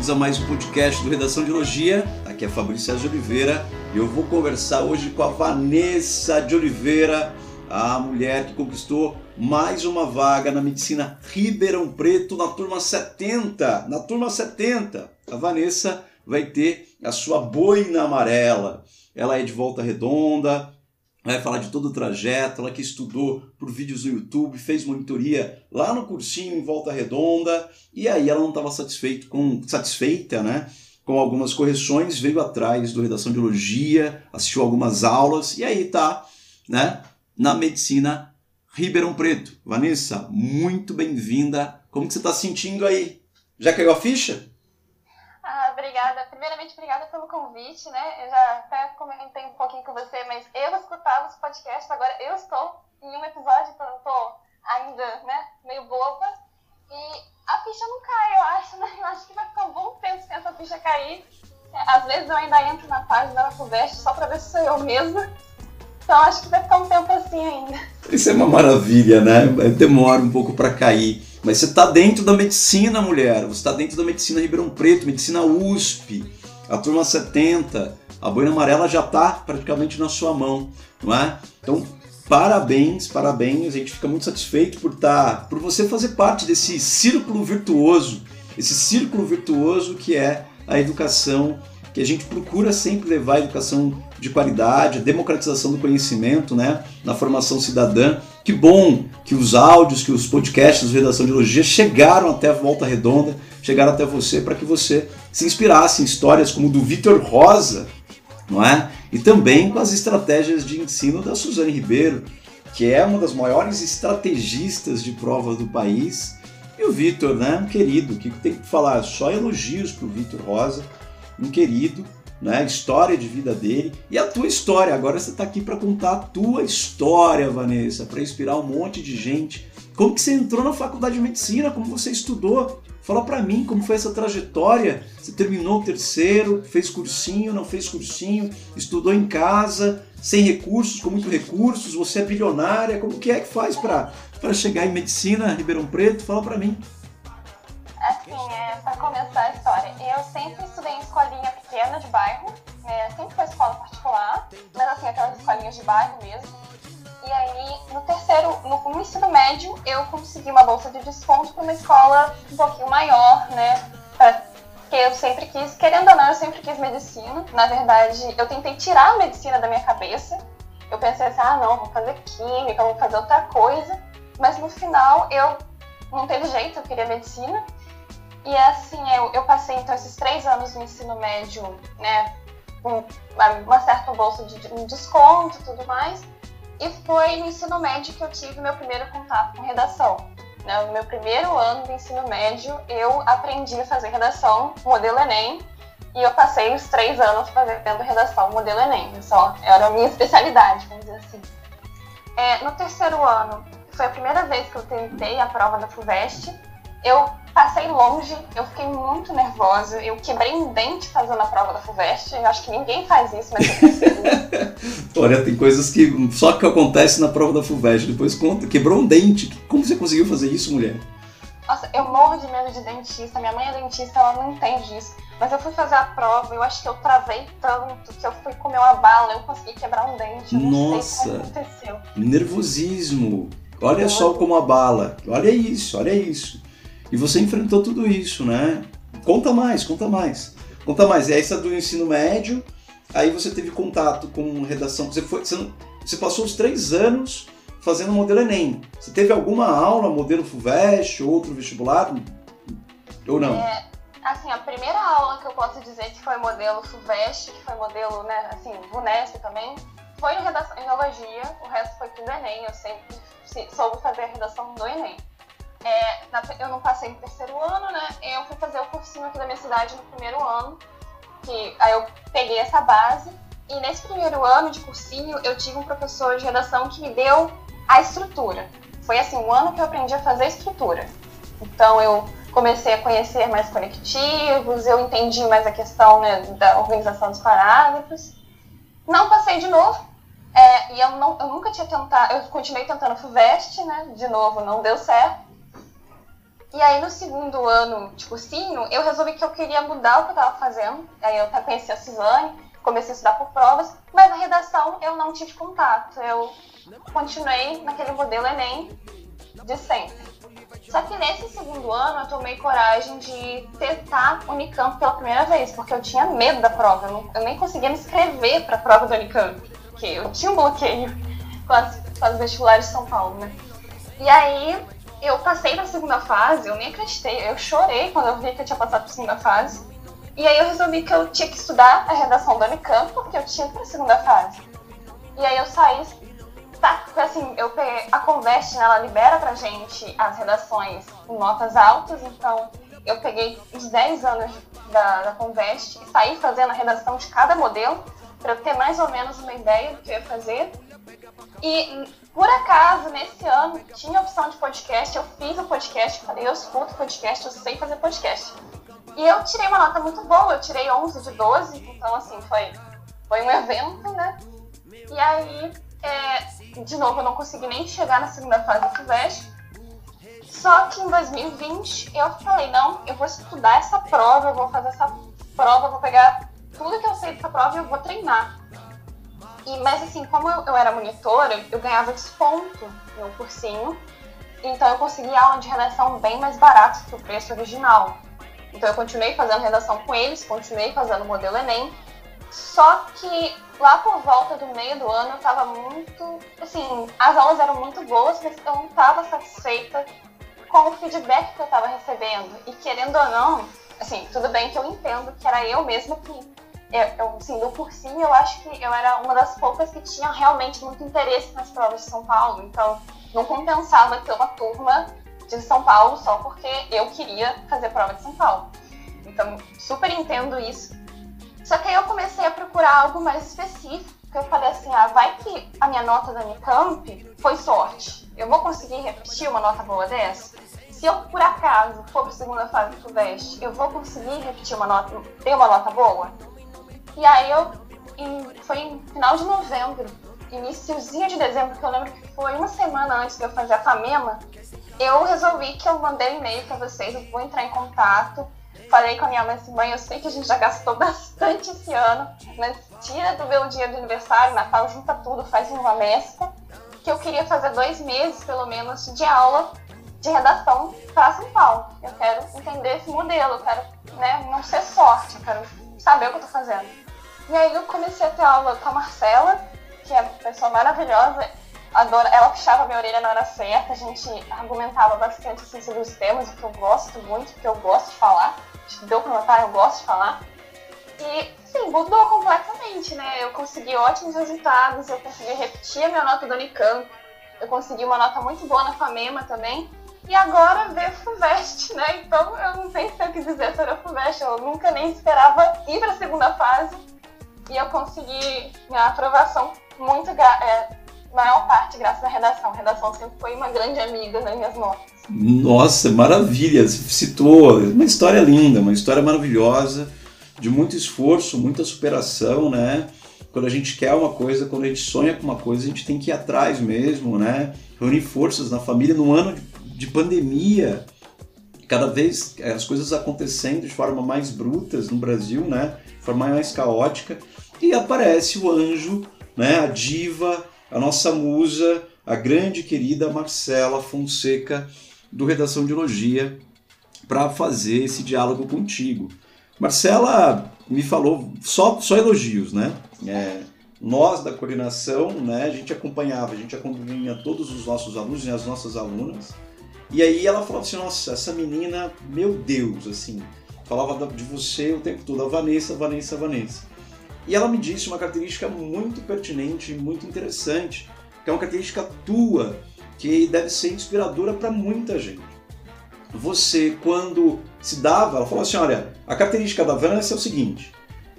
Bem-vindos a mais um podcast do Redação de Elogia. Aqui é Fabrício de Oliveira e eu vou conversar hoje com a Vanessa de Oliveira, a mulher que conquistou mais uma vaga na medicina Ribeirão Preto na turma 70. Na turma 70, a Vanessa vai ter a sua boina amarela. Ela é de volta redonda, vai falar de todo o trajeto, ela que estudou por vídeos no YouTube, fez monitoria lá no cursinho em Volta Redonda, e aí ela não estava satisfeita com satisfeita, né? Com algumas correções, veio atrás do Redação de Biologia, assistiu algumas aulas, e aí tá, né? Na medicina Ribeirão Preto. Vanessa, muito bem-vinda. Como que você está sentindo aí? Já caiu a ficha? Obrigada. Primeiramente, obrigada pelo convite, né? Eu já até comentei um pouquinho com você, mas eu escutava os podcasts, agora eu estou em um episódio, então estou ainda, né, meio boba. E a ficha não cai, eu acho, né? Eu acho que vai ficar um bom tempo sem essa ficha cair. Às vezes eu ainda entro na página da Fulvestre só para ver se sou eu mesma. Então acho que vai ficar um tempo assim ainda. Isso é uma maravilha, né? Demora um pouco para cair. Mas você está dentro da medicina, mulher. Você está dentro da medicina Ribeirão Preto, medicina USP, a turma 70. A boina amarela já está praticamente na sua mão, não é? Então, parabéns, parabéns. A gente fica muito satisfeito por estar, tá, por você fazer parte desse círculo virtuoso, esse círculo virtuoso que é a educação que a gente procura sempre levar a educação de qualidade, a democratização do conhecimento, né, na formação cidadã. Que bom que os áudios, que os podcasts do Redação de Elogia chegaram até a Volta Redonda, chegaram até você para que você se inspirasse em histórias como do Vitor Rosa, não é? E também com as estratégias de ensino da Suzane Ribeiro, que é uma das maiores estrategistas de prova do país. E o Vitor, né, um querido, que tem que falar só elogios para o Vitor Rosa um querido, né? A história de vida dele e a tua história. Agora você está aqui para contar a tua história, Vanessa, para inspirar um monte de gente. Como que você entrou na faculdade de medicina? Como você estudou? Fala para mim como foi essa trajetória. Você terminou o terceiro, fez cursinho, não fez cursinho, estudou em casa, sem recursos, com muitos recursos. Você é bilionária. Como que é que faz para chegar em medicina, Ribeirão Preto? Fala para mim. Particular, mas assim, aquelas escolinhas de bairro mesmo. E aí, no terceiro, no, no ensino médio, eu consegui uma bolsa de desconto para uma escola um pouquinho maior, né? Pra, que eu sempre quis, querendo ou não, eu sempre quis medicina. Na verdade, eu tentei tirar a medicina da minha cabeça. Eu pensei assim, ah, não, vou fazer química, vou fazer outra coisa. Mas no final, eu não teve jeito, eu queria medicina. E assim, eu, eu passei então esses três anos no ensino médio, né, com uma certa bolsa de um desconto e tudo mais. E foi no ensino médio que eu tive meu primeiro contato com redação. Né? No meu primeiro ano do ensino médio, eu aprendi a fazer redação, modelo Enem, e eu passei os três anos fazendo redação, modelo Enem. Só era a minha especialidade, vamos dizer assim. É, no terceiro ano, foi a primeira vez que eu tentei a prova da FUVEST. Eu Passei longe, eu fiquei muito nervosa. Eu quebrei um dente fazendo a prova da FUVEST. Eu acho que ninguém faz isso, mas eu. Olha, tem coisas que só que acontece na prova da FUVEST. Depois conta, quebrou um dente. Como você conseguiu fazer isso, mulher? Nossa, eu morro de medo de dentista. Minha mãe é dentista, ela não entende isso. Mas eu fui fazer a prova, eu acho que eu travei tanto que eu fui comer uma bala, eu consegui quebrar um dente. Eu Nossa! Não sei como aconteceu. Nervosismo. Olha só como a bala. Olha isso, olha isso. E você enfrentou tudo isso, né? Conta mais, conta mais. Conta mais. E aí você do ensino médio, aí você teve contato com redação. Você, foi, você, não, você passou os três anos fazendo modelo Enem. Você teve alguma aula, modelo FUVEST, outro vestibular? Ou não? É, assim, a primeira aula que eu posso dizer que foi modelo FUVEST, que foi modelo, né, assim, VUNESP também, foi em redação em biologia, o resto foi tudo Enem. Eu sempre soube fazer a redação do Enem. É, na, eu não passei no terceiro ano, né? Eu fui fazer o cursinho aqui da minha cidade no primeiro ano. Que, aí eu peguei essa base. E nesse primeiro ano de cursinho, eu tive um professor de redação que me deu a estrutura. Foi assim, um ano que eu aprendi a fazer estrutura. Então eu comecei a conhecer mais conectivos, eu entendi mais a questão né, da organização dos parágrafos. Não passei de novo, é, e eu, não, eu nunca tinha tentado, eu continuei tentando FUVEST, né? De novo, não deu certo. E aí no segundo ano de cursinho, eu resolvi que eu queria mudar o que eu estava fazendo. Aí eu conheci a Suzane, comecei a estudar por provas, mas na redação eu não tive contato. Eu continuei naquele modelo Enem de sempre. Só que nesse segundo ano eu tomei coragem de tentar Unicamp pela primeira vez, porque eu tinha medo da prova. Eu, não, eu nem conseguia me inscrever para a prova do Unicamp, porque eu tinha um bloqueio com as, com as vestibulares de São Paulo, né? E aí eu passei na segunda fase, eu nem acreditei, eu chorei quando eu vi que eu tinha passado para a segunda fase. E aí eu resolvi que eu tinha que estudar a redação do Unicamp, porque eu tinha para a segunda fase. E aí eu saí, tá, assim, eu peguei, a Convest, né, ela libera pra gente as redações com notas altas, então eu peguei os 10 anos da, da Convest e saí fazendo a redação de cada modelo, para eu ter mais ou menos uma ideia do que eu ia fazer. E por acaso, nesse ano, tinha opção de podcast, eu fiz o podcast, falei, eu escuto podcast, eu sei fazer podcast. E eu tirei uma nota muito boa, eu tirei 11 de 12, então assim, foi, foi um evento, né? E aí, é, de novo, eu não consegui nem chegar na segunda fase do FUVEST. Só que em 2020 eu falei, não, eu vou estudar essa prova, eu vou fazer essa prova, eu vou pegar tudo que eu sei dessa prova e eu vou treinar. E, mas assim, como eu, eu era monitora, eu ganhava desconto no cursinho. Então eu consegui aula de redação bem mais barato que o preço original. Então eu continuei fazendo redação com eles, continuei fazendo o modelo Enem. Só que lá por volta do meio do ano eu tava muito. Assim, as aulas eram muito boas, mas eu não tava satisfeita com o feedback que eu tava recebendo. E querendo ou não, assim, tudo bem que eu entendo que era eu mesma que eu, eu, assim, no cursinho, eu acho que eu era uma das poucas que tinha realmente muito interesse nas provas de São Paulo. Então, não compensava ter uma turma de São Paulo só porque eu queria fazer prova de São Paulo. Então, super entendo isso. Só que aí eu comecei a procurar algo mais específico. Porque eu falei assim, ah, vai que a minha nota da Unicamp foi sorte. Eu vou conseguir repetir uma nota boa dessa? Se eu, por acaso, for para a segunda fase do FUVEST, eu vou conseguir repetir uma nota, ter uma nota boa? E aí eu, em, foi em final de novembro, iníciozinho de dezembro, que eu lembro que foi uma semana antes de eu fazer a FAMEMA, eu resolvi que eu mandei um e-mail para vocês, eu vou entrar em contato. Falei com a minha mãe assim, mãe, eu sei que a gente já gastou bastante esse ano, mas tira do meu dia de aniversário, Natal, junta tudo, faz uma mescla, que eu queria fazer dois meses, pelo menos, de aula de redação para São Paulo. Eu quero entender esse modelo, eu quero né, não ser sorte, eu quero saber o que eu tô fazendo. E aí eu comecei a ter aula com a Marcela, que é uma pessoa maravilhosa, adora, ela puxava minha orelha na hora certa, a gente argumentava bastante assim, sobre os temas, o que eu gosto muito, que eu gosto de falar. Deu pra notar, eu gosto de falar. E, sim, mudou completamente, né? Eu consegui ótimos resultados, eu consegui repetir a minha nota do Unicamp, eu consegui uma nota muito boa na FAMEMA também. E agora ver FUVEST, né? Então eu não sei se eu quis dizer sobre a FUVEST, eu nunca nem esperava ir para a segunda fase e eu consegui minha aprovação muito, é, maior parte graças à redação. A redação sempre foi uma grande amiga nas minhas notas. Nossa, maravilha! Citou uma história linda, uma história maravilhosa, de muito esforço, muita superação, né? Quando a gente quer uma coisa, quando a gente sonha com uma coisa, a gente tem que ir atrás mesmo, né? Reunir forças na família num ano de de pandemia, cada vez as coisas acontecendo de forma mais brutas no Brasil, né? De forma mais caótica, e aparece o anjo, né? A diva, a nossa musa, a grande querida Marcela Fonseca do Redação de Elogia para fazer esse diálogo contigo. Marcela me falou só, só elogios, né? É, nós da coordenação, né, a gente acompanhava, a gente acompanha todos os nossos alunos e as nossas alunas, e aí ela falava assim, nossa, essa menina, meu Deus, assim, falava de você o tempo todo, a Vanessa, Vanessa, Vanessa. E ela me disse uma característica muito pertinente, muito interessante, que é uma característica tua, que deve ser inspiradora para muita gente. Você, quando se dava, ela falou assim, olha, a característica da Vanessa é o seguinte,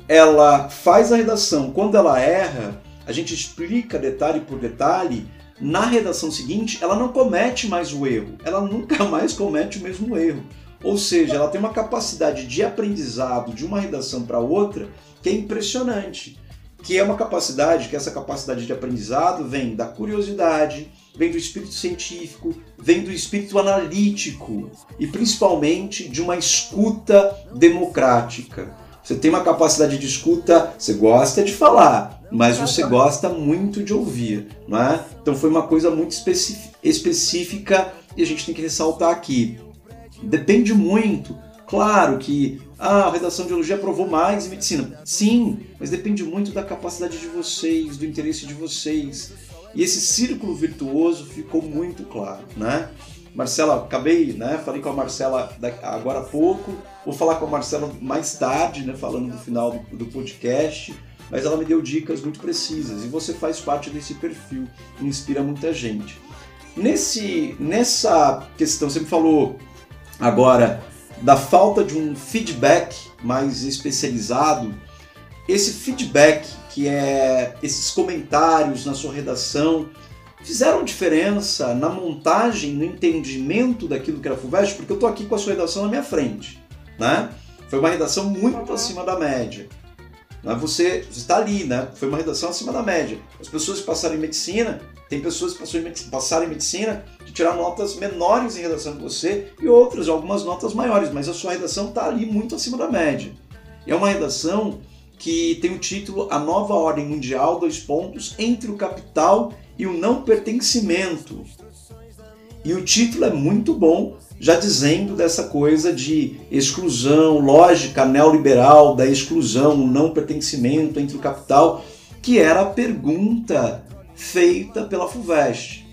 ela faz a redação, quando ela erra, a gente explica detalhe por detalhe, na redação seguinte, ela não comete mais o erro, ela nunca mais comete o mesmo erro. Ou seja, ela tem uma capacidade de aprendizado de uma redação para outra que é impressionante. Que é uma capacidade, que essa capacidade de aprendizado vem da curiosidade, vem do espírito científico, vem do espírito analítico e principalmente de uma escuta democrática. Você tem uma capacidade de escuta, você gosta de falar, mas você gosta muito de ouvir, não é? Então foi uma coisa muito específica e a gente tem que ressaltar aqui. Depende muito. Claro que ah, a redação de biologia aprovou mais em medicina. Sim, mas depende muito da capacidade de vocês, do interesse de vocês. E esse círculo virtuoso ficou muito claro, né? Marcela, acabei, né? Falei com a Marcela agora há pouco. Vou falar com a Marcela mais tarde, né? Falando no final do, do podcast. Mas ela me deu dicas muito precisas e você faz parte desse perfil, inspira muita gente. Nesse, nessa questão, você me falou agora da falta de um feedback mais especializado. Esse feedback, que é esses comentários na sua redação, fizeram diferença na montagem, no entendimento daquilo que era FUVEST, porque eu estou aqui com a sua redação na minha frente. Né? Foi uma redação muito acima da média. Né? Você, você está ali, né? foi uma redação acima da média. As pessoas que passaram em medicina, tem pessoas que passaram em medicina que tiraram notas menores em redação que você e outras, algumas notas maiores, mas a sua redação está ali muito acima da média. E é uma redação que tem o título A Nova Ordem Mundial, dois pontos, entre o capital e o não pertencimento. E o título é muito bom, já dizendo dessa coisa de exclusão, lógica neoliberal da exclusão, o não pertencimento entre o capital, que era a pergunta feita pela FUVEST.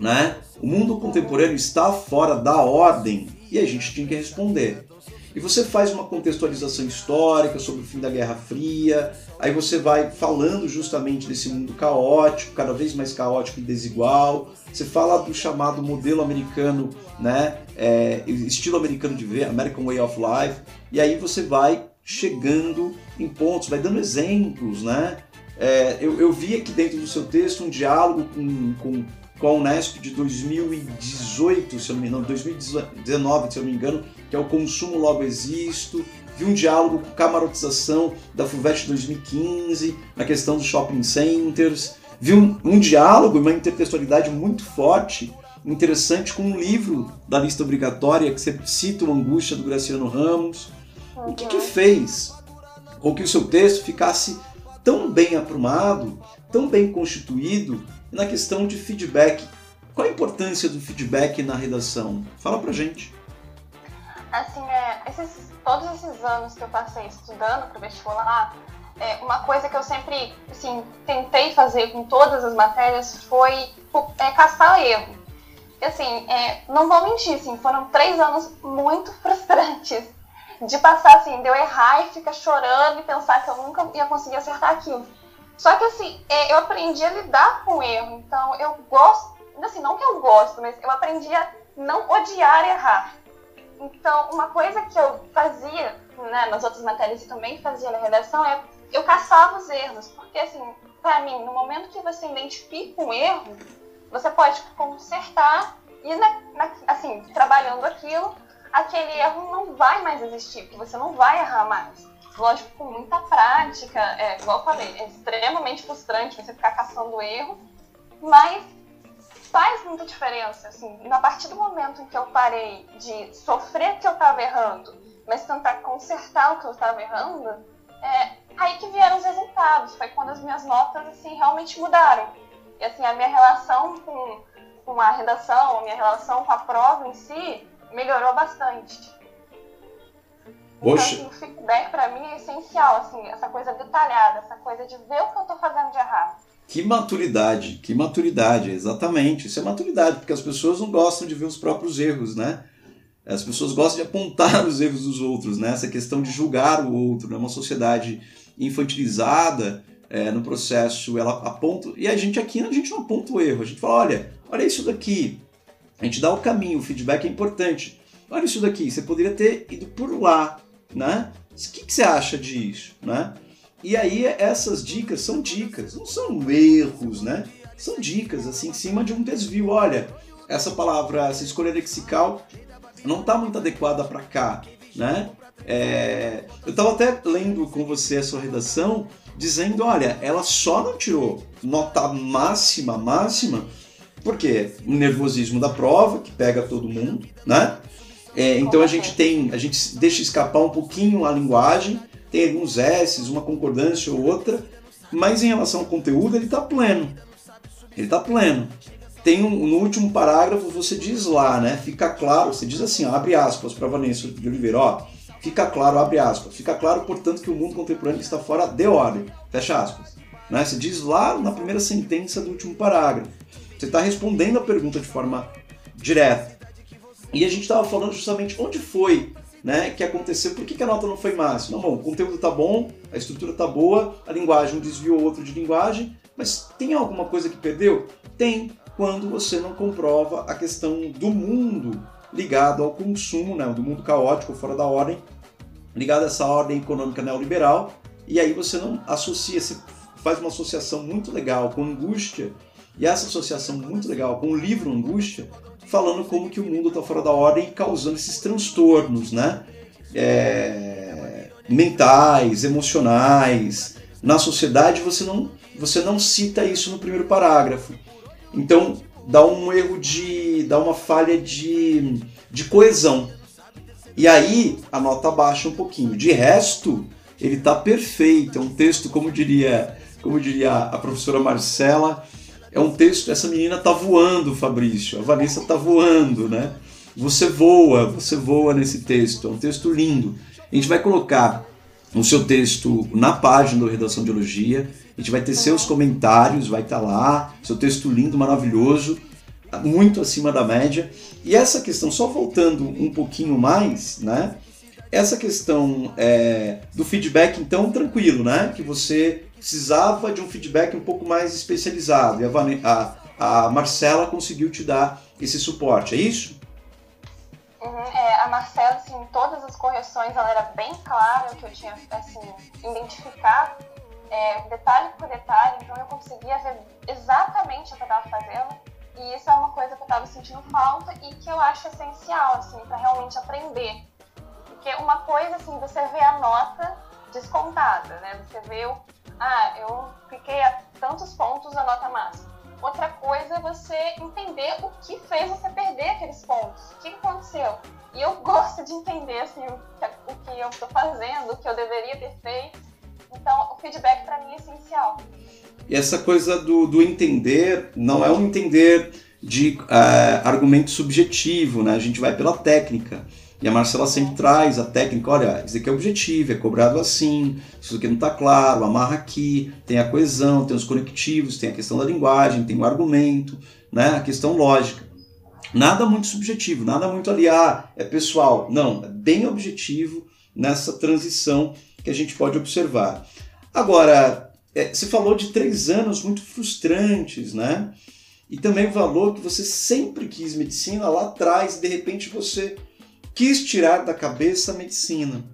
Né? O mundo contemporâneo está fora da ordem e a gente tinha que responder. E você faz uma contextualização histórica sobre o fim da Guerra Fria, aí você vai falando justamente desse mundo caótico, cada vez mais caótico e desigual. Você fala do chamado modelo americano, né, é, estilo americano de ver, American Way of Life, e aí você vai chegando em pontos, vai dando exemplos, né? É, eu, eu, vi aqui dentro do seu texto um diálogo com, com, com a Unesp de 2018, se eu não me engano, 2019, se eu não me engano, que é o Consumo Logo Existo. Vi um diálogo com camarotização da FUVEST 2015, na questão dos shopping centers. Vi um, um diálogo e uma intertextualidade muito forte, interessante, com um livro da lista obrigatória, que você cita o Angústia, do Graciano Ramos. O que, que fez com que o seu texto ficasse tão bem aprumado, tão bem constituído na questão de feedback. Qual a importância do feedback na redação? Fala pra gente. Assim, é, esses, todos esses anos que eu passei estudando para vestibular, é, uma coisa que eu sempre assim, tentei fazer com todas as matérias foi é, caçar erro. E assim, é, não vou mentir, assim, foram três anos muito frustrantes de passar assim, de eu errar e ficar chorando e pensar que eu nunca ia conseguir acertar aquilo. Só que assim, é, eu aprendi a lidar com o erro, então eu gosto, assim, não que eu gosto, mas eu aprendi a não odiar errar. Então, uma coisa que eu fazia, né, nas outras matérias e também fazia na redação é eu caçava os erros, porque assim, para mim, no momento que você identifica um erro, você pode consertar e, na, na, assim, trabalhando aquilo, aquele erro não vai mais existir, porque você não vai errar mais. Lógico, com muita prática, é, igual eu falei, é extremamente frustrante você ficar caçando erro, mas faz muita diferença, assim. A partir do momento em que eu parei de sofrer que eu estava errando, mas tentar consertar o que eu estava errando, é aí que vieram os resultados. Foi quando as minhas notas, assim, realmente mudaram. E, assim, a minha relação com, com a redação, a minha relação com a prova em si, melhorou bastante. Então, assim, o feedback para mim é essencial, assim, essa coisa detalhada, essa coisa de ver o que eu estou fazendo de errado. Que maturidade, que maturidade, exatamente. Isso é maturidade, porque as pessoas não gostam de ver os próprios erros, né? As pessoas gostam de apontar os erros dos outros, né? Essa questão de julgar o outro, né? Uma sociedade infantilizada é, no processo, ela aponta. E a gente aqui, a gente não aponta o erro, a gente fala: olha, olha isso daqui, a gente dá o caminho, o feedback é importante. Olha isso daqui, você poderia ter ido por lá, né? O que, que você acha disso, né? E aí essas dicas são dicas, não são erros, né? São dicas assim em cima de um desvio. Olha, essa palavra, essa escolha lexical não está muito adequada para cá, né? É, eu estava até lendo com você a sua redação, dizendo, olha, ela só não tirou nota máxima, máxima, Por quê? O nervosismo da prova, que pega todo mundo, né? É, então a gente tem, a gente deixa escapar um pouquinho a linguagem, tem alguns S's, uma concordância ou outra, mas em relação ao conteúdo ele está pleno. Ele está pleno. Tem um, no último parágrafo você diz lá, né? Fica claro, você diz assim, ó, abre aspas para Vanessa de Oliveira, ó, fica claro, abre aspas, fica claro, portanto, que o mundo contemporâneo está fora de ordem, fecha aspas. Né? Você diz lá na primeira sentença do último parágrafo. Você está respondendo a pergunta de forma direta. E a gente estava falando justamente onde foi né, que aconteceu, por que, que a nota não foi máxima? Não, bom, o conteúdo está bom, a estrutura está boa, a linguagem um desviou outro de linguagem, mas tem alguma coisa que perdeu? Tem, quando você não comprova a questão do mundo ligado ao consumo, né, do mundo caótico, fora da ordem, ligado a essa ordem econômica neoliberal, e aí você não associa, você faz uma associação muito legal com angústia, e essa associação muito legal com o livro Angústia, falando como que o mundo está fora da ordem e causando esses transtornos, né? É, mentais, emocionais. Na sociedade você não, você não cita isso no primeiro parágrafo. Então dá um erro de. dá uma falha de, de coesão. E aí a nota baixa um pouquinho. De resto, ele está perfeito. É um texto, como diria, como diria a professora Marcela, é um texto, essa menina tá voando, Fabrício, a Vanessa tá voando, né? Você voa, você voa nesse texto, é um texto lindo. A gente vai colocar o seu texto na página do Redação de Elogia, a gente vai ter seus comentários, vai estar tá lá, seu texto lindo, maravilhoso, muito acima da média. E essa questão, só voltando um pouquinho mais, né? Essa questão é, do feedback, então, tranquilo, né? Que você precisava de um feedback um pouco mais especializado e a, a, a Marcela conseguiu te dar esse suporte, é isso? Uhum, é, a Marcela, assim, todas as correções, ela era bem clara, que eu tinha, assim, identificar é, detalhe por detalhe, então eu conseguia ver exatamente o que eu estava fazendo. E isso é uma coisa que eu estava sentindo falta e que eu acho essencial, assim, para realmente aprender. Porque uma coisa, assim, você vê a nota descontada, né? Você vê o, ah, eu fiquei a tantos pontos a nota máxima. Outra coisa é você entender o que fez você perder aqueles pontos. O que aconteceu? E eu gosto de entender assim, o, que, o que eu estou fazendo, o que eu deveria ter feito. Então, o feedback para mim é essencial. E essa coisa do, do entender não é um entender de uh, argumento subjetivo, né? A gente vai pela técnica. E a Marcela sempre traz a técnica, olha, isso aqui é objetivo, é cobrado assim, isso aqui não está claro, amarra aqui, tem a coesão, tem os conectivos, tem a questão da linguagem, tem o argumento, né, a questão lógica. Nada muito subjetivo, nada muito ali, ah, é pessoal. Não, é bem objetivo nessa transição que a gente pode observar. Agora, é, você falou de três anos muito frustrantes, né? E também o valor que você sempre quis medicina lá atrás, de repente você quis tirar da cabeça a medicina.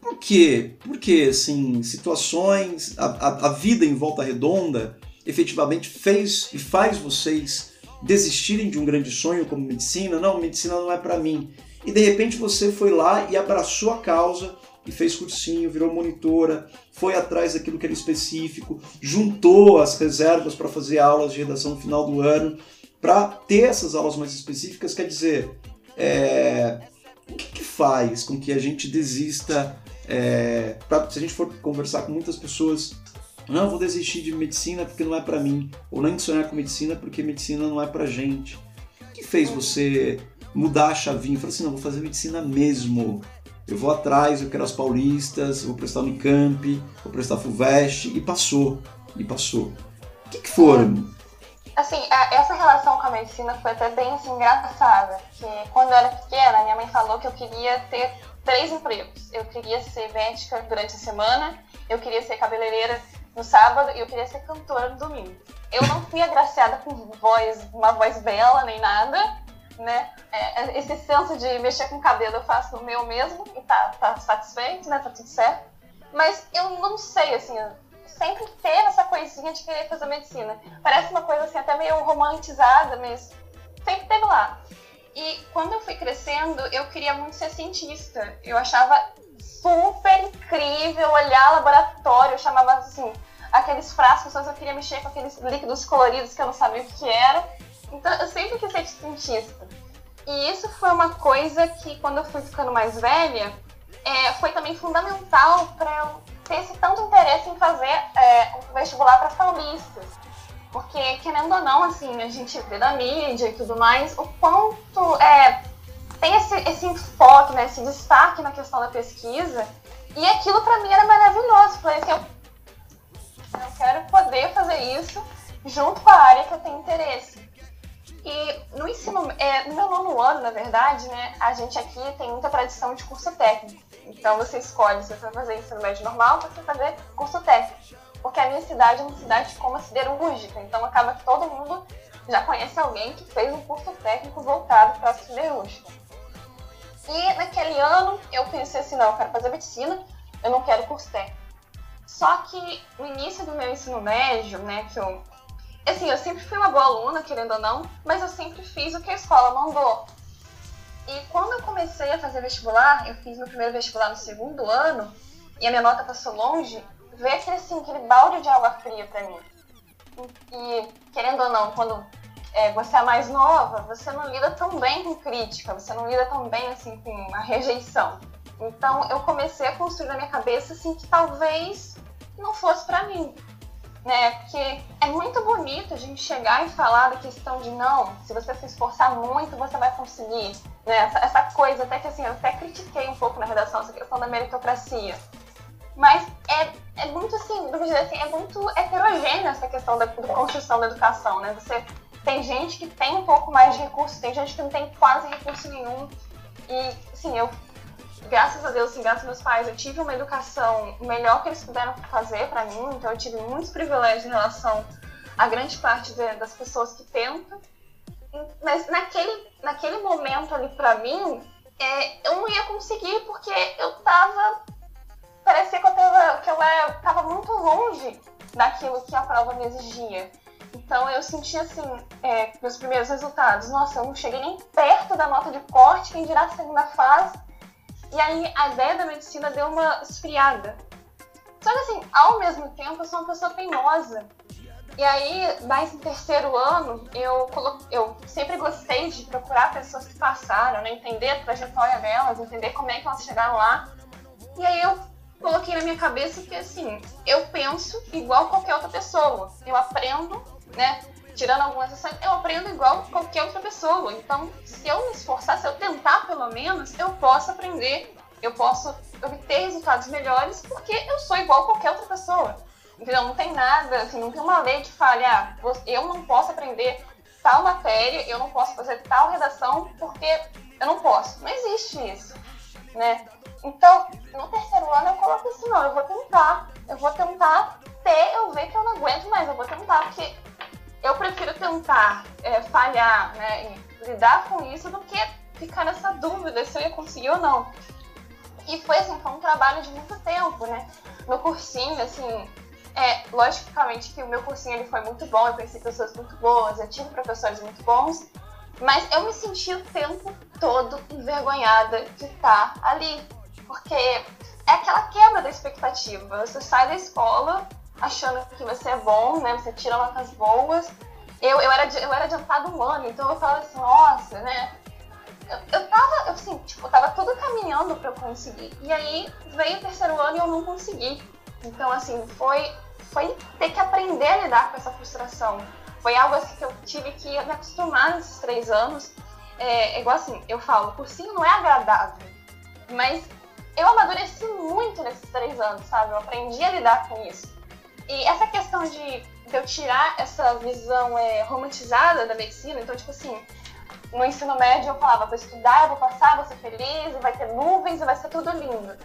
Por quê? Porque, assim, situações, a, a, a vida em volta redonda efetivamente fez e faz vocês desistirem de um grande sonho como medicina. Não, medicina não é para mim. E de repente você foi lá e abraçou a causa e fez cursinho, virou monitora, foi atrás daquilo que era específico, juntou as reservas para fazer aulas de redação no final do ano, para ter essas aulas mais específicas, quer dizer, é, o que, que, faz com que a gente desista? É, pra, se a gente for conversar com muitas pessoas, não, vou desistir de medicina porque não é para mim, ou nem sonhar com medicina porque medicina não é pra gente. O que fez você mudar a chavinha falar assim, não, vou fazer medicina mesmo? Eu vou atrás, eu quero as paulistas, vou prestar Unicamp, vou prestar FUVEST, e passou, e passou. O que, que foram Assim, essa relação com a medicina foi até bem assim, engraçada. Porque quando eu era pequena, minha mãe falou que eu queria ter três empregos. Eu queria ser médica durante a semana, eu queria ser cabeleireira no sábado e eu queria ser cantora no domingo. Eu não fui agraciada com voz, uma voz bela nem nada, né? É, é esse senso de mexer com cabelo eu faço no meu mesmo e tá, tá satisfeito, né? Tá tudo certo. Mas eu não sei, assim, sempre teve essa coisinha de querer fazer medicina. Parece uma coisa assim, até meio romantizada, mas sempre teve lá. E quando eu fui crescendo, eu queria muito ser cientista. Eu achava super incrível olhar laboratório, eu chamava assim, aqueles frascos, eu queria mexer com aqueles líquidos coloridos que eu não sabia o que era. Então eu sempre quis ser cientista. E isso foi uma coisa que, quando eu fui ficando mais velha, é, foi também fundamental para eu ter esse tanto interesse em fazer é, um vestibular para paulistas. Porque, querendo ou não, assim, a gente vê da mídia e tudo mais, o quanto é, tem esse, esse enfoque, né, esse destaque na questão da pesquisa. E aquilo para mim era maravilhoso. Falei assim, eu, eu quero poder fazer isso junto com a área que eu tenho interesse. E no ensino, é, no meu nono ano, na verdade, né, a gente aqui tem muita tradição de curso técnico. Então você escolhe se você vai fazer ensino médio normal ou você vai fazer curso técnico. Porque a minha cidade é uma cidade como a siderúrgica, então acaba que todo mundo já conhece alguém que fez um curso técnico voltado para a siderúrgica. E naquele ano eu pensei assim, não, eu quero fazer medicina, eu não quero curso técnico. Só que no início do meu ensino médio, né, que eu Assim, eu sempre fui uma boa aluna, querendo ou não, mas eu sempre fiz o que a escola mandou. E quando eu comecei a fazer vestibular, eu fiz meu primeiro vestibular no segundo ano, e a minha nota passou longe, veio aquele, assim, aquele balde de água fria pra mim. E, querendo ou não, quando é, você é mais nova, você não lida tão bem com crítica, você não lida tão bem, assim, com a rejeição. Então, eu comecei a construir na minha cabeça, assim, que talvez não fosse para mim né? Porque é muito bonito a gente chegar e falar da questão de não, se você se esforçar muito, você vai conseguir, né? Essa, essa coisa, até que assim, eu até critiquei um pouco na redação essa questão da meritocracia. Mas é, é muito assim, vamos dizer assim, é muito heterogênea essa questão da, construção da educação, né? Você tem gente que tem um pouco mais de recursos, tem gente que não tem quase recurso nenhum. E, assim, eu graças a Deus, assim, graças aos meus pais, eu tive uma educação melhor que eles puderam fazer para mim, então eu tive muitos privilégios em relação a grande parte de, das pessoas que tentam. Mas naquele, naquele momento ali para mim, é, eu não ia conseguir porque eu tava. Parecia que eu tava, que eu tava muito longe daquilo que a prova me exigia. Então eu senti assim, é, meus primeiros resultados, nossa, eu não cheguei nem perto da nota de corte, quem dirá a segunda fase. E aí a ideia da medicina deu uma esfriada. Só que assim, ao mesmo tempo, eu sou uma pessoa teimosa. E aí, mais no terceiro ano, eu, eu sempre gostei de procurar pessoas que passaram, né? entender a trajetória delas, entender como é que elas chegaram lá. E aí eu coloquei na minha cabeça que assim, eu penso igual qualquer outra pessoa. Eu aprendo, né? Tirando algumas ações, eu aprendo igual qualquer outra pessoa. Então, se eu me esforçar, se eu tentar pelo menos, eu posso aprender, eu posso obter resultados melhores, porque eu sou igual qualquer outra pessoa. Então, não tem nada, assim, não tem uma lei que fale, ah, eu não posso aprender tal matéria, eu não posso fazer tal redação, porque eu não posso. Não existe isso, né? Então, no terceiro ano eu coloco assim, não, eu vou tentar, eu vou tentar até eu ver que eu não aguento mais, eu vou tentar, porque eu prefiro tentar é, falhar, né, e lidar com isso do que ficar nessa dúvida se eu ia conseguir ou não. E foi assim, foi um trabalho de muito tempo, né? No cursinho, assim, é, logicamente que o meu cursinho ele foi muito bom, eu conheci pessoas muito boas, eu tive professores muito bons, mas eu me senti o tempo todo envergonhada de estar ali, porque é aquela quebra da expectativa. Você sai da escola achando que você é bom, né? Você tira notas boas. Eu, eu, era, eu era adiantado um ano, então eu falava assim, nossa, né? Eu, eu tava, assim, tipo, tava tudo caminhando pra eu conseguir. E aí veio o terceiro ano e eu não consegui. Então, assim, foi, foi ter que aprender a lidar com essa frustração. Foi algo assim que eu tive que me acostumar nesses três anos. É, é igual assim, eu falo, o cursinho não é agradável, mas eu amadureci muito nesses três anos, sabe? Eu aprendi a lidar com isso. E essa questão de, de eu tirar essa visão é, romantizada da medicina, então, tipo assim, no ensino médio eu falava, vou estudar, vou passar, vou ser feliz, vai ter nuvens, vai ser tudo lindo.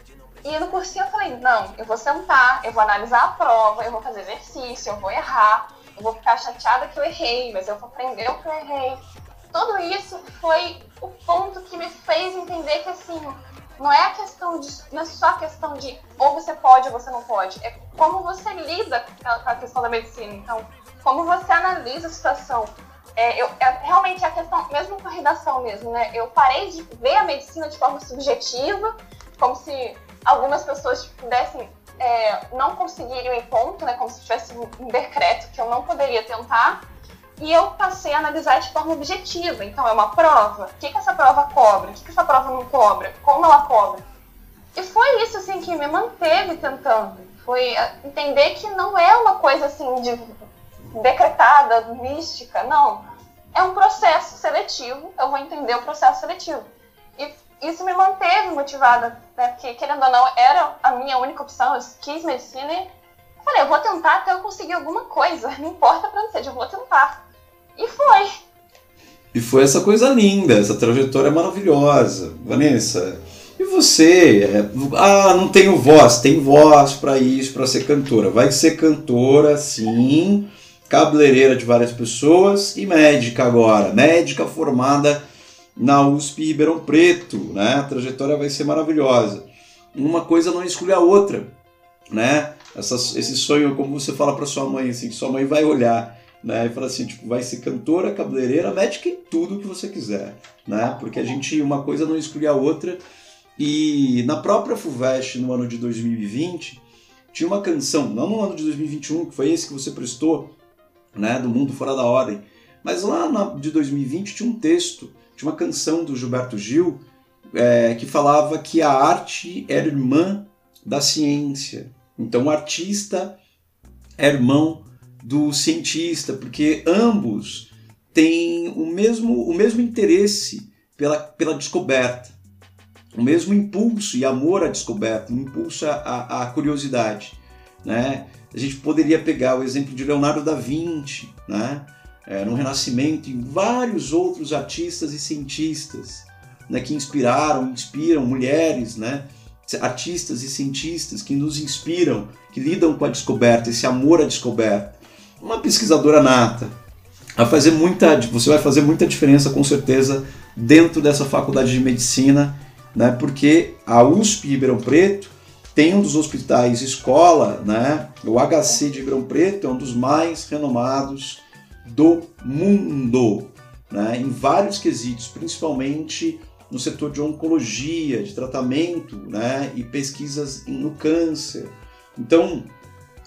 E no cursinho eu falei, não, eu vou sentar, eu vou analisar a prova, eu vou fazer exercício, eu vou errar, eu vou ficar chateada que eu errei, mas eu vou aprender o que eu errei. Tudo isso foi o ponto que me fez entender que assim, não é a questão de. Não é só a questão de ou você pode ou você não pode. É como você lida com a questão da medicina. Então, como você analisa a situação. É, eu, é, realmente é a questão, mesmo com a redação mesmo, né? Eu parei de ver a medicina de forma subjetiva, como se algumas pessoas pudessem é, não conseguiriam em ponto, né, como se tivesse um decreto que eu não poderia tentar, e eu passei a analisar de forma objetiva. Então, é uma prova. O que, que essa prova cobra? O que, que essa prova não cobra? Como ela cobra? E foi isso, assim, que me manteve tentando. Foi é, entender que não é uma coisa, assim, de decretada, mística, não. É um processo seletivo, eu vou entender o processo seletivo. E isso me manteve motivada, né? Porque, querendo ou não, era a minha única opção, eu quis medicina e falei, eu vou tentar até eu conseguir alguma coisa, não importa pra onde seja, eu vou tentar. E foi. E foi essa coisa linda, essa trajetória maravilhosa. Vanessa, e você? É, ah, não tenho voz. Tem voz para isso, para ser cantora. Vai ser cantora, sim. Cabeleireira de várias pessoas e médica agora. Médica formada na USP Ribeirão Preto, né? A trajetória vai ser maravilhosa. Uma coisa não exclui a outra, né? Essa, esse sonho, como você fala para sua mãe, assim, que sua mãe vai olhar né? E fala assim, tipo, vai ser cantora, cabeleireira, médica em tudo que você quiser, né? Porque a gente, uma coisa não exclui a outra. E na própria FUVEST, no ano de 2020, tinha uma canção, não no ano de 2021, que foi esse que você prestou, né? Do Mundo Fora da Ordem. Mas lá na, de 2020 tinha um texto, tinha uma canção do Gilberto Gil, é, que falava que a arte era irmã da ciência. Então o artista é irmão do cientista, porque ambos têm o mesmo, o mesmo interesse pela, pela descoberta, o mesmo impulso e amor à descoberta, impulso à, à curiosidade. Né? A gente poderia pegar o exemplo de Leonardo da Vinci, né? É, no Renascimento, e vários outros artistas e cientistas né, que inspiraram, inspiram mulheres, né, artistas e cientistas que nos inspiram, que lidam com a descoberta, esse amor à descoberta uma pesquisadora nata. A fazer muita, você vai fazer muita diferença com certeza dentro dessa faculdade de medicina, né? Porque a USP Ribeirão Preto tem um dos hospitais escola, né? O HC de Ribeirão Preto é um dos mais renomados do mundo, né? Em vários quesitos, principalmente no setor de oncologia, de tratamento, né? E pesquisas no câncer. Então,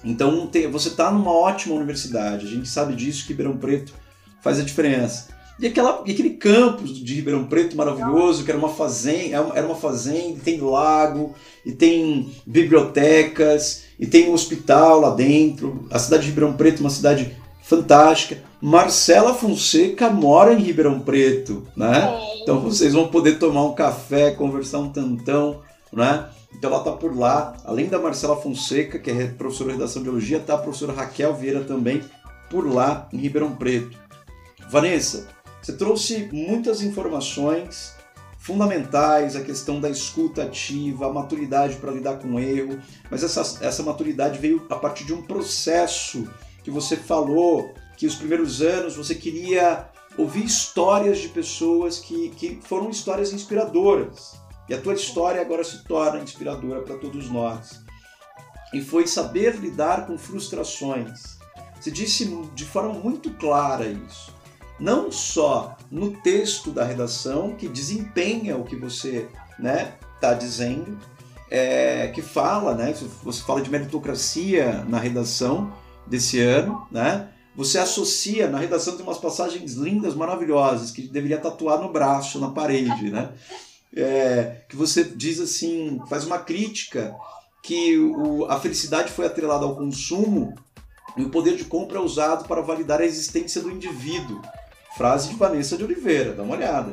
então você está numa ótima universidade, a gente sabe disso que Ribeirão Preto faz a diferença. E, aquela, e aquele campus de Ribeirão Preto maravilhoso, que era uma fazenda, é era uma fazenda, tem lago, e tem bibliotecas, e tem um hospital lá dentro. A cidade de Ribeirão Preto é uma cidade fantástica. Marcela Fonseca mora em Ribeirão Preto, né? Então vocês vão poder tomar um café, conversar um tantão, né? Então ela está por lá, além da Marcela Fonseca, que é professora de redação de biologia, está a professora Raquel Vieira também por lá em Ribeirão Preto. Vanessa, você trouxe muitas informações fundamentais, a questão da escuta ativa, a maturidade para lidar com o erro, mas essa, essa maturidade veio a partir de um processo que você falou que os primeiros anos você queria ouvir histórias de pessoas que, que foram histórias inspiradoras. E a tua história agora se torna inspiradora para todos nós. E foi saber lidar com frustrações. Você disse de forma muito clara isso. Não só no texto da redação, que desempenha o que você está né, tá dizendo, é, que fala, né, você fala de meritocracia na redação desse ano, né? Você associa, na redação tem umas passagens lindas, maravilhosas, que deveria tatuar no braço, na parede, né? É, que você diz assim, faz uma crítica que o, a felicidade foi atrelada ao consumo e o poder de compra é usado para validar a existência do indivíduo. Frase de Vanessa de Oliveira, dá uma olhada.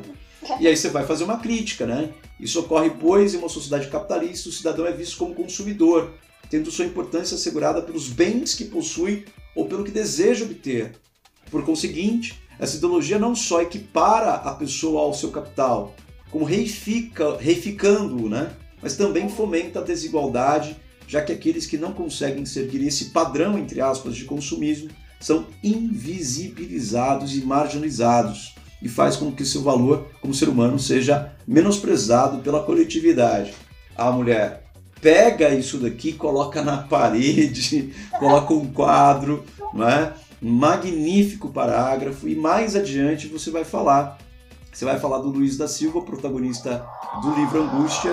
E aí você vai fazer uma crítica, né? Isso ocorre, pois, em uma sociedade capitalista, o cidadão é visto como consumidor, tendo sua importância assegurada pelos bens que possui ou pelo que deseja obter. Por conseguinte, essa ideologia não só equipara a pessoa ao seu capital, como reifica, reificando-o, né? mas também fomenta a desigualdade, já que aqueles que não conseguem seguir esse padrão, entre aspas, de consumismo, são invisibilizados e marginalizados, e faz com que seu valor como ser humano seja menosprezado pela coletividade. A mulher pega isso daqui, coloca na parede, coloca um quadro, não é? magnífico parágrafo, e mais adiante você vai falar você vai falar do Luiz da Silva, protagonista do livro Angústia,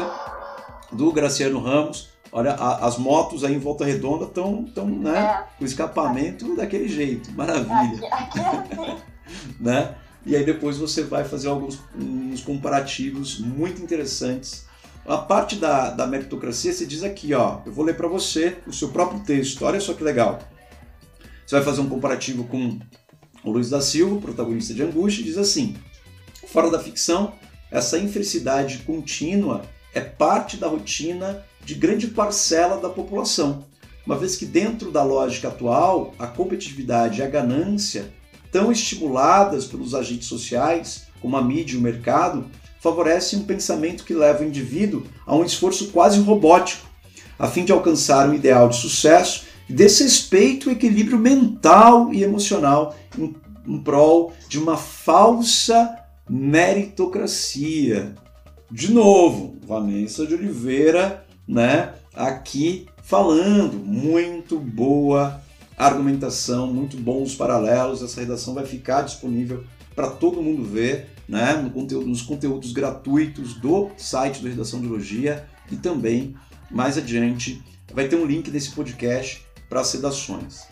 do Graciano Ramos, Olha, a, as motos aí em Volta Redonda estão tão, né, é. com escapamento daquele jeito. Maravilha. Né? E aí depois você vai fazer alguns uns comparativos muito interessantes. A parte da, da meritocracia se diz aqui, ó. Eu vou ler para você o seu próprio texto. Olha só que legal. Você vai fazer um comparativo com o Luiz da Silva, protagonista de Angústia, e diz assim: Fora da ficção, essa infelicidade contínua é parte da rotina de grande parcela da população, uma vez que, dentro da lógica atual, a competitividade e a ganância, tão estimuladas pelos agentes sociais, como a mídia e o mercado, favorecem um pensamento que leva o indivíduo a um esforço quase robótico, a fim de alcançar um ideal de sucesso e desrespeito o equilíbrio mental e emocional em, em prol de uma falsa meritocracia. De novo, Vanessa de Oliveira, né, aqui falando, muito boa argumentação, muito bons paralelos. Essa redação vai ficar disponível para todo mundo ver, né, no conteúdo, nos conteúdos gratuitos do site do Redação de Biologia e também mais adiante vai ter um link desse podcast para as redações.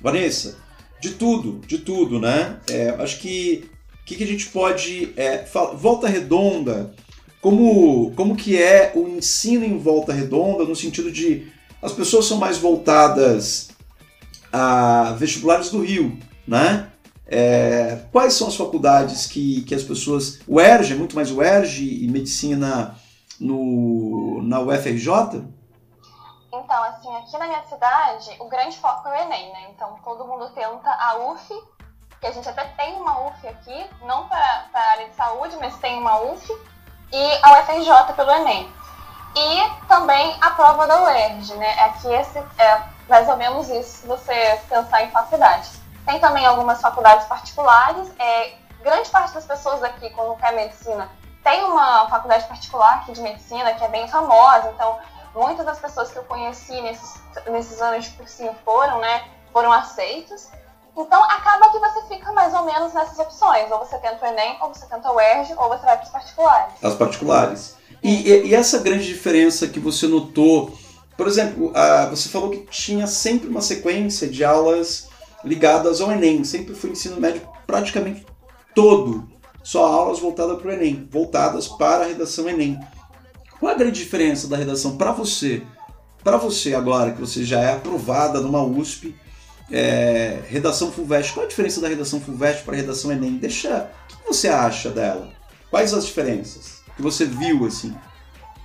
Vanessa, de tudo, de tudo, né? É, acho que que, que, a gente pode é, volta redonda, como como que é o ensino em volta redonda no sentido de as pessoas são mais voltadas a vestibulares do Rio, né? É, quais são as faculdades que, que as pessoas. O ERJ, é muito mais o ERJ e medicina no, na UFRJ? Então, assim, aqui na minha cidade, o grande foco é o Enem, né? Então, todo mundo tenta a UF, que a gente até tem uma UF aqui, não para a área de saúde, mas tem uma UF, e a UFRJ pelo Enem. E também a prova da UERJ, né? Aqui esse é mais ou menos isso, você pensar em faculdade. Tem também algumas faculdades particulares, é, grande parte das pessoas aqui, como quer medicina, tem uma faculdade particular aqui de medicina que é bem famosa, então muitas das pessoas que eu conheci nesses, nesses anos de cursinho foram, né, foram aceitos. Então acaba que você fica mais ou menos nessas opções, ou você tenta o Enem, ou você tenta o ERJ, ou você vai para os particulares. As particulares. E, e, e, essa grande diferença que você notou, por exemplo, a, você falou que tinha sempre uma sequência de aulas ligadas ao Enem, sempre foi ensino médio praticamente todo, só aulas voltadas para o Enem, voltadas para a redação Enem. Qual a grande diferença da redação para você? Para você agora, que você já é aprovada numa USP, é, redação FUVEST, qual a diferença da redação FUVEST para a redação Enem? Deixa, o que você acha dela? Quais as diferenças que você viu assim?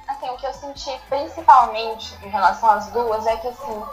Assim, o que eu senti principalmente em relação às duas é que assim,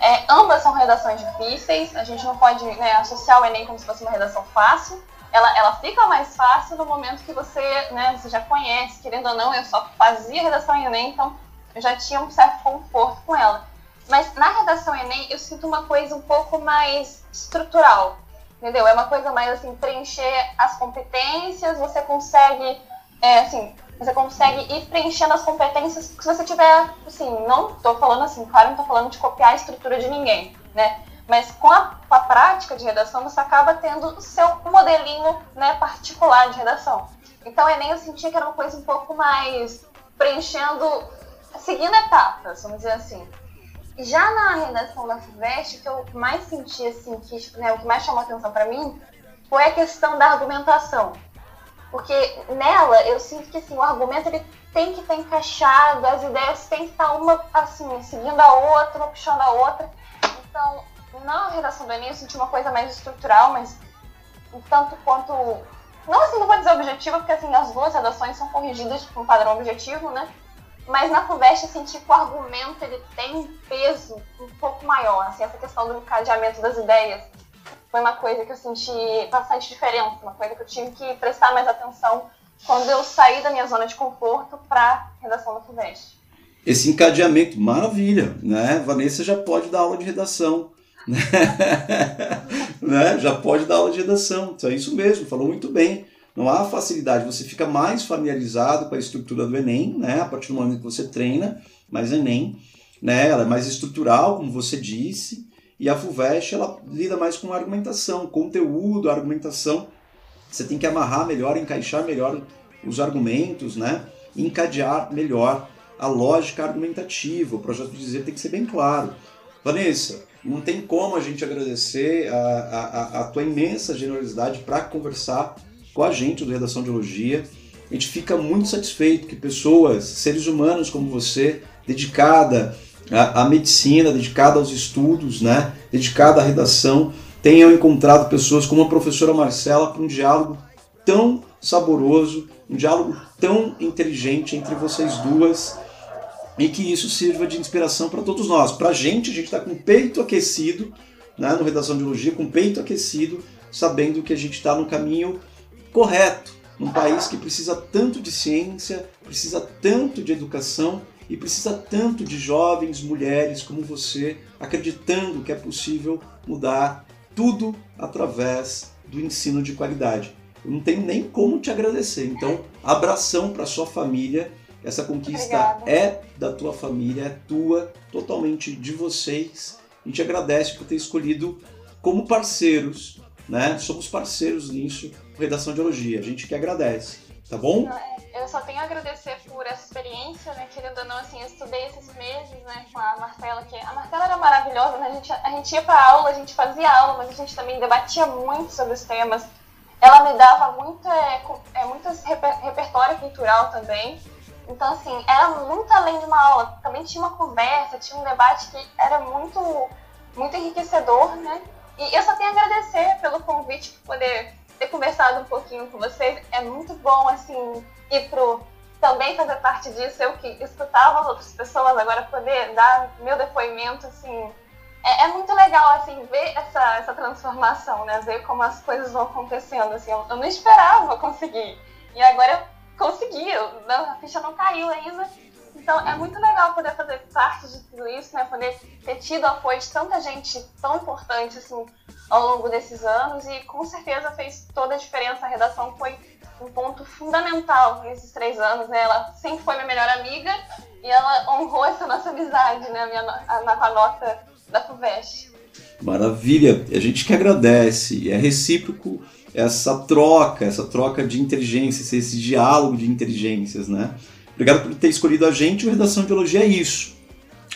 é, ambas são redações difíceis, a gente não pode né, associar o Enem como se fosse uma redação fácil, ela, ela fica mais fácil no momento que você, né, você já conhece, querendo ou não, eu só fazia redação em Enem, então eu já tinha um certo conforto com ela. Mas na redação Enem eu sinto uma coisa um pouco mais estrutural, entendeu? É uma coisa mais assim, preencher as competências, você consegue, é, assim, você consegue ir preenchendo as competências se você tiver, assim, não tô falando assim, claro, não tô falando de copiar a estrutura de ninguém, né? Mas com a, com a prática de redação, você acaba tendo o seu modelinho né, particular de redação. Então, Enem eu sentia que era uma coisa um pouco mais preenchendo, seguindo etapas, vamos dizer assim. Já na redação da FUVEST, o que eu mais senti, assim, que, né, o que mais chamou atenção para mim, foi a questão da argumentação. Porque nela, eu sinto que assim, o argumento ele tem que estar encaixado, as ideias têm que estar uma, assim, seguindo a outra, uma puxando a outra. Então, na redação do Enem eu senti uma coisa mais estrutural, mas tanto quanto. Não assim, não vou dizer objetivo, porque assim, as duas redações são corrigidas com um padrão objetivo, né? Mas na FUVEST senti que o argumento ele tem um peso um pouco maior, assim, essa questão do encadeamento das ideias foi uma coisa que eu senti bastante diferença, uma coisa que eu tive que prestar mais atenção quando eu saí da minha zona de conforto para redação da FUVEST. Esse encadeamento, maravilha, né? Vanessa já pode dar aula de redação né? Já pode dar aula de redação. Então é isso mesmo, falou muito bem. Não há facilidade, você fica mais familiarizado com a estrutura do Enem, né? A partir do momento que você treina, mas Enem, né? Ela é mais estrutural, como você disse, e a FUVEST ela lida mais com argumentação, conteúdo, argumentação. Você tem que amarrar melhor, encaixar melhor os argumentos, né? Encadear melhor a lógica argumentativa, o projeto de dizer tem que ser bem claro. Vanessa, não tem como a gente agradecer a, a, a tua imensa generosidade para conversar com a gente do Redação de Elogia. A gente fica muito satisfeito que pessoas, seres humanos como você, dedicada à, à medicina, dedicada aos estudos, né, dedicada à redação, tenham encontrado pessoas como a professora Marcela para um diálogo tão saboroso, um diálogo tão inteligente entre vocês duas e que isso sirva de inspiração para todos nós. Para a gente, a gente está com o peito aquecido, né, no Redação de Biologia, com o peito aquecido, sabendo que a gente está no caminho correto, num país que precisa tanto de ciência, precisa tanto de educação e precisa tanto de jovens, mulheres como você, acreditando que é possível mudar tudo através do ensino de qualidade. Eu não tenho nem como te agradecer. Então, abração para sua família essa conquista Obrigada. é da tua família, é tua, totalmente de vocês. A gente agradece por ter escolhido como parceiros, né? Somos parceiros nisso, Redação de Elogia. A gente que agradece, tá bom? Eu só tenho a agradecer por essa experiência, né? Querendo ou não, assim, eu estudei esses meses, né, com a Marcela, que a Marcela era maravilhosa, né? A gente, a gente ia pra aula, a gente fazia aula, mas a gente também debatia muito sobre os temas. Ela me dava muito, é, é, muito reper, repertório cultural também. Então, assim, era muito além de uma aula. Também tinha uma conversa, tinha um debate que era muito, muito enriquecedor, né? E eu só tenho a agradecer pelo convite, por poder ter conversado um pouquinho com vocês. É muito bom, assim, ir pro também fazer parte disso. Eu que escutava as outras pessoas, agora poder dar meu depoimento, assim, é, é, muito legal, assim, ver essa, essa transformação, né? Ver como as coisas vão acontecendo, assim. Eu, eu não esperava conseguir. E agora eu consegui, a ficha não caiu ainda. Então é muito legal poder fazer parte de tudo isso, né? Poder ter tido apoio de tanta gente tão importante assim ao longo desses anos e com certeza fez toda a diferença. A redação foi um ponto fundamental nesses três anos, né? Ela sempre foi minha melhor amiga e ela honrou essa nossa amizade, né? A minha, a, com a nota da FUVEST. Maravilha! A gente que agradece, é recíproco essa troca, essa troca de inteligências, esse diálogo de inteligências, né? Obrigado por ter escolhido a gente. O Redação de Elogia é isso.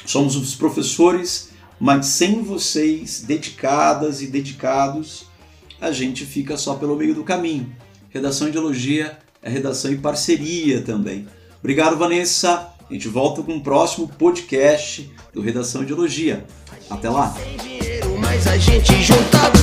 Somos os professores, mas sem vocês, dedicadas e dedicados, a gente fica só pelo meio do caminho. Redação de Elogia é redação em parceria também. Obrigado, Vanessa. A gente volta com o próximo podcast do Redação de Elogia. Até lá! gente Gente sem dinheiro, mas a gente show, show, pra